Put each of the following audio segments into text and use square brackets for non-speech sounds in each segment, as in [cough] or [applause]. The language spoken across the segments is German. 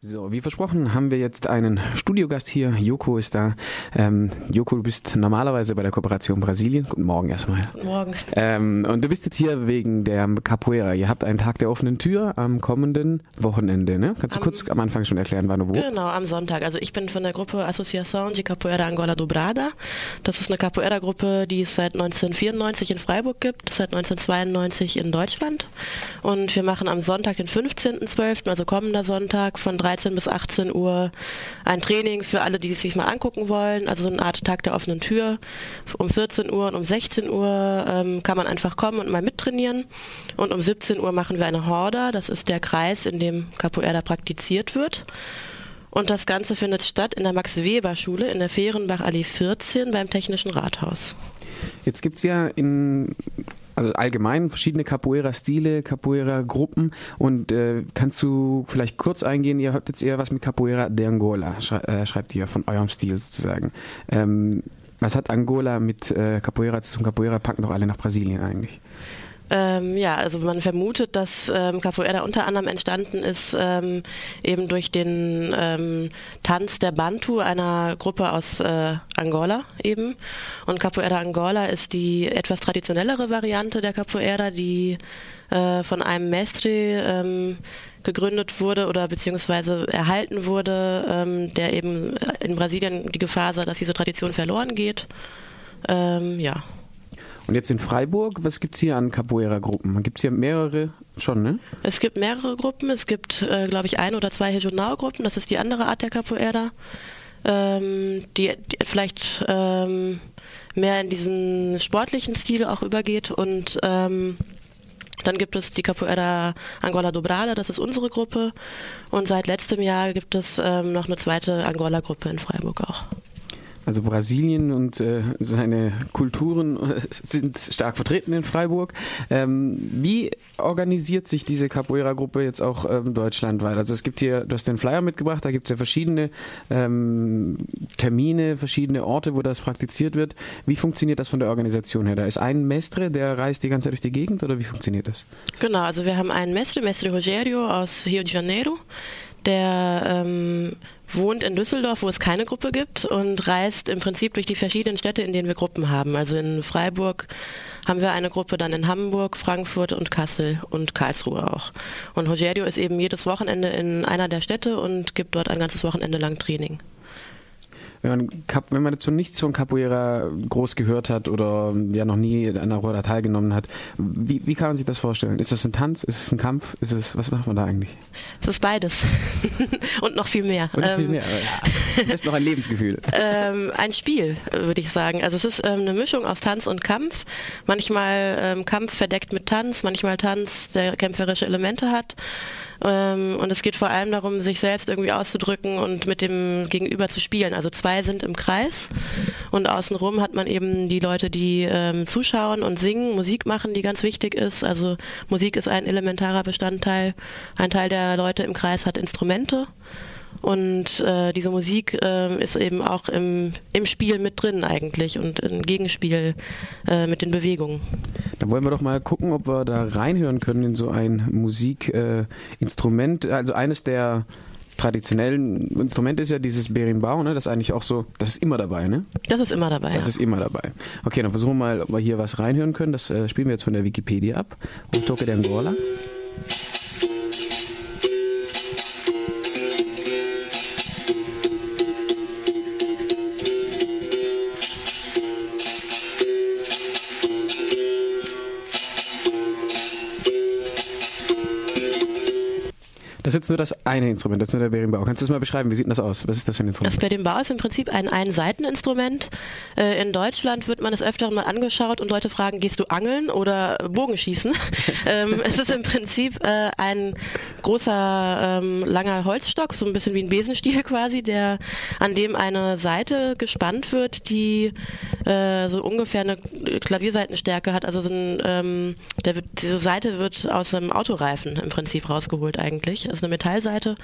So, wie versprochen haben wir jetzt einen Studiogast hier. Joko ist da. Ähm, Joko, du bist normalerweise bei der Kooperation Brasilien. Guten Morgen erstmal. Guten Morgen. Ähm, und du bist jetzt hier wegen der Capoeira. Ihr habt einen Tag der offenen Tür am kommenden Wochenende, ne? Kannst du am, kurz am Anfang schon erklären, wann du wo? Genau, am Sonntag. Also ich bin von der Gruppe Associação de Capoeira Angola Dobrada. Das ist eine Capoeira-Gruppe, die es seit 1994 in Freiburg gibt, seit 1992 in Deutschland. Und wir machen am Sonntag, den 15.12., also kommender Sonntag, von 13 bis 18 Uhr ein Training für alle, die es sich mal angucken wollen. Also so eine Art Tag der offenen Tür. Um 14 Uhr und um 16 Uhr ähm, kann man einfach kommen und mal mittrainieren. Und um 17 Uhr machen wir eine Horda. Das ist der Kreis, in dem Capoeira praktiziert wird. Und das Ganze findet statt in der Max-Weber-Schule in der Fehrenbach Allee 14 beim Technischen Rathaus. Jetzt gibt es ja in also allgemein verschiedene Capoeira-Stile, Capoeira-Gruppen und äh, kannst du vielleicht kurz eingehen, ihr habt jetzt eher was mit Capoeira de Angola, schrei äh, schreibt ihr von eurem Stil sozusagen. Ähm, was hat Angola mit äh, Capoeira zu tun? Capoeira packen doch alle nach Brasilien eigentlich. Ähm, ja, also man vermutet, dass ähm, Capoeira unter anderem entstanden ist ähm, eben durch den ähm, Tanz der Bantu einer Gruppe aus äh, Angola eben. Und Capoeira Angola ist die etwas traditionellere Variante der Capoeira, die äh, von einem Mestre ähm, gegründet wurde oder beziehungsweise erhalten wurde, ähm, der eben in Brasilien die Gefahr sah, dass diese Tradition verloren geht. ja. Und jetzt in Freiburg, was gibt es hier an Capoeira-Gruppen? Gibt es hier mehrere schon, ne? Es gibt mehrere Gruppen. Es gibt, äh, glaube ich, ein oder zwei Regionalgruppen. Das ist die andere Art der Capoeira, ähm, die, die, vielleicht ähm, mehr in diesen sportlichen Stil auch übergeht. Und ähm, dann gibt es die Capoeira Angola Dobrada, das ist unsere Gruppe. Und seit letztem Jahr gibt es ähm, noch eine zweite Angola-Gruppe in Freiburg auch. Also Brasilien und äh, seine Kulturen äh, sind stark vertreten in Freiburg. Ähm, wie organisiert sich diese Capoeira-Gruppe jetzt auch ähm, deutschlandweit? Also es gibt hier, du hast den Flyer mitgebracht, da gibt es ja verschiedene ähm, Termine, verschiedene Orte, wo das praktiziert wird. Wie funktioniert das von der Organisation her? Da ist ein Mestre, der reist die ganze Zeit durch die Gegend oder wie funktioniert das? Genau, also wir haben einen Mestre, Mestre Rogério aus Rio de Janeiro, der ähm, wohnt in Düsseldorf, wo es keine Gruppe gibt und reist im Prinzip durch die verschiedenen Städte, in denen wir Gruppen haben. Also in Freiburg haben wir eine Gruppe, dann in Hamburg, Frankfurt und Kassel und Karlsruhe auch. Und Rogerio ist eben jedes Wochenende in einer der Städte und gibt dort ein ganzes Wochenende lang Training wenn man, wenn man so nichts von Capoeira groß gehört hat oder ja noch nie an einer Roda teilgenommen hat, wie, wie kann man sich das vorstellen? Ist das ein Tanz? Ist es ein Kampf? Ist es, was macht man da eigentlich? Es ist beides. [laughs] Und noch viel mehr. Und noch viel ähm, mehr. Ja. ist noch ein Lebensgefühl. [laughs] Ähm, ein Spiel, würde ich sagen. Also es ist ähm, eine Mischung aus Tanz und Kampf. Manchmal ähm, Kampf verdeckt mit Tanz, manchmal Tanz, der kämpferische Elemente hat. Ähm, und es geht vor allem darum, sich selbst irgendwie auszudrücken und mit dem Gegenüber zu spielen. Also zwei sind im Kreis und außenrum hat man eben die Leute, die ähm, zuschauen und singen, Musik machen, die ganz wichtig ist. Also Musik ist ein elementarer Bestandteil. Ein Teil der Leute im Kreis hat Instrumente. Und äh, diese Musik äh, ist eben auch im, im Spiel mit drin eigentlich und im Gegenspiel äh, mit den Bewegungen. Dann wollen wir doch mal gucken, ob wir da reinhören können in so ein Musikinstrument. also eines der traditionellen Instrumente ist ja dieses Berimbau, ne? Das ist eigentlich auch so, das ist immer dabei, ne? Das ist immer dabei. Das ja. ist immer dabei. Okay, dann versuchen wir mal, ob wir hier was reinhören können. Das äh, spielen wir jetzt von der Wikipedia ab. Und Toke de Angola. Das ist jetzt nur das eine Instrument, das ist nur der Berimbau. Kannst du das mal beschreiben? Wie sieht das aus? Was ist das für ein Instrument? Das Berimbau ist im Prinzip ein Ein-Seiten-Instrument. Äh, in Deutschland wird man es öfter mal angeschaut und Leute fragen, gehst du angeln oder Bogenschießen? [laughs] Ähm, es ist im Prinzip äh, ein großer, ähm, langer Holzstock, so ein bisschen wie ein Besenstiel quasi, der, an dem eine Seite gespannt wird, die äh, so ungefähr eine Klavierseitenstärke hat. Also so ein, ähm, der diese Seite wird aus einem Autoreifen im Prinzip rausgeholt eigentlich ist eine Metallseite.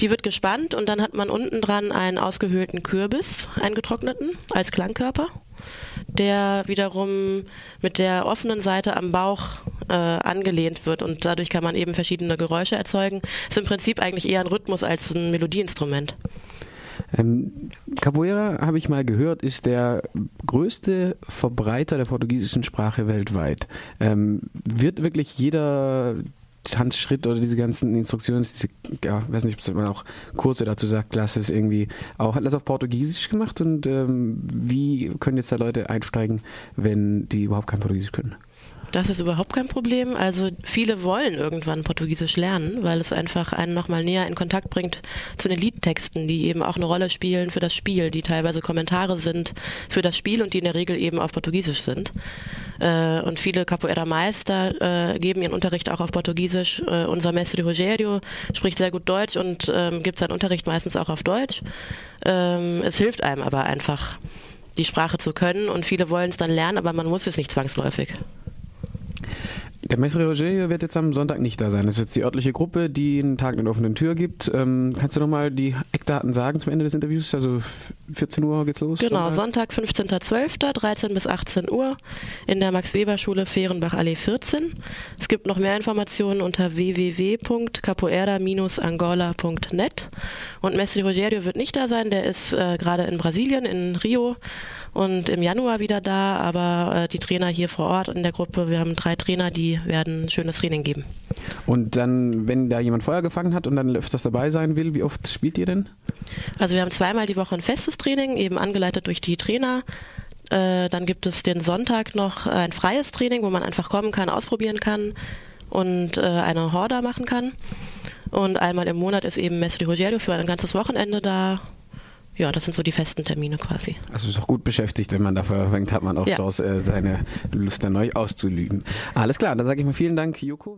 Die wird gespannt und dann hat man unten dran einen ausgehöhlten Kürbis, einen getrockneten, als Klangkörper. der wiederum mit der offenen Seite am Bauch äh, angelehnt wird und dadurch kann man eben verschiedene Geräusche erzeugen. Ist im Prinzip eigentlich eher ein Rhythmus als ein Melodieinstrument. Ähm, Capoeira, habe ich mal gehört, ist der größte Verbreiter der portugiesischen Sprache weltweit. Ähm, wird wirklich jeder Tanzschritt oder diese ganzen Instruktionen, diese, ja, weiß nicht, ob man auch Kurse dazu sagt, Classes irgendwie, auch hat das auf Portugiesisch gemacht und ähm, wie können jetzt da Leute einsteigen, wenn die überhaupt kein Portugiesisch können? Das ist überhaupt kein Problem. Also viele wollen irgendwann Portugiesisch lernen, weil es einfach einen nochmal näher in Kontakt bringt zu den Liedtexten, die eben auch eine Rolle spielen für das Spiel, die teilweise Kommentare sind für das Spiel und die in der Regel eben auf Portugiesisch sind. Äh, und viele Capoeira-Meister äh, geben ihren Unterricht auch auf Portugiesisch. Äh, unser Mestre Rogério spricht sehr gut Deutsch und ähm, gibt seinen Unterricht meistens auch auf Deutsch. Ähm, es hilft einem aber einfach, die Sprache zu können und viele wollen es dann lernen, aber man muss es nicht zwangsläufig. Der Mestre Roger wird jetzt am Sonntag nicht da sein. Das ist jetzt die örtliche Gruppe, die einen Tag mit offenen Tür gibt. Ähm, kannst du nochmal die Eckdaten sagen zum Ende des Interviews? Also 14 Uhr geht's los? Genau, Sonntag, 15.12., 13 bis 18 Uhr in der Max-Weber-Schule Fehrenbach Allee 14. Es gibt noch mehr Informationen unter www.capoeira-angola.net. Und Mestre Rogerio wird nicht da sein, der ist äh, gerade in Brasilien, in Rio und im Januar wieder da, aber äh, die Trainer hier vor Ort in der Gruppe, wir haben drei Trainer, die werden ein schönes Training geben. Und dann, wenn da jemand Feuer gefangen hat und dann öfters dabei sein will, wie oft spielt ihr denn? Also wir haben zweimal die Woche ein festes Training, eben angeleitet durch die Trainer. Äh, dann gibt es den Sonntag noch ein freies Training, wo man einfach kommen kann, ausprobieren kann und äh, eine Horda machen kann. Und einmal im Monat ist eben Mestre Rogerio für ein ganzes Wochenende da ja, das sind so die festen Termine quasi. Also ist auch gut beschäftigt, wenn man dafür verfängt, hat man auch ja. Chance, äh, seine Lust dann neu auszulügen. Alles klar, dann sage ich mal vielen Dank, Joko.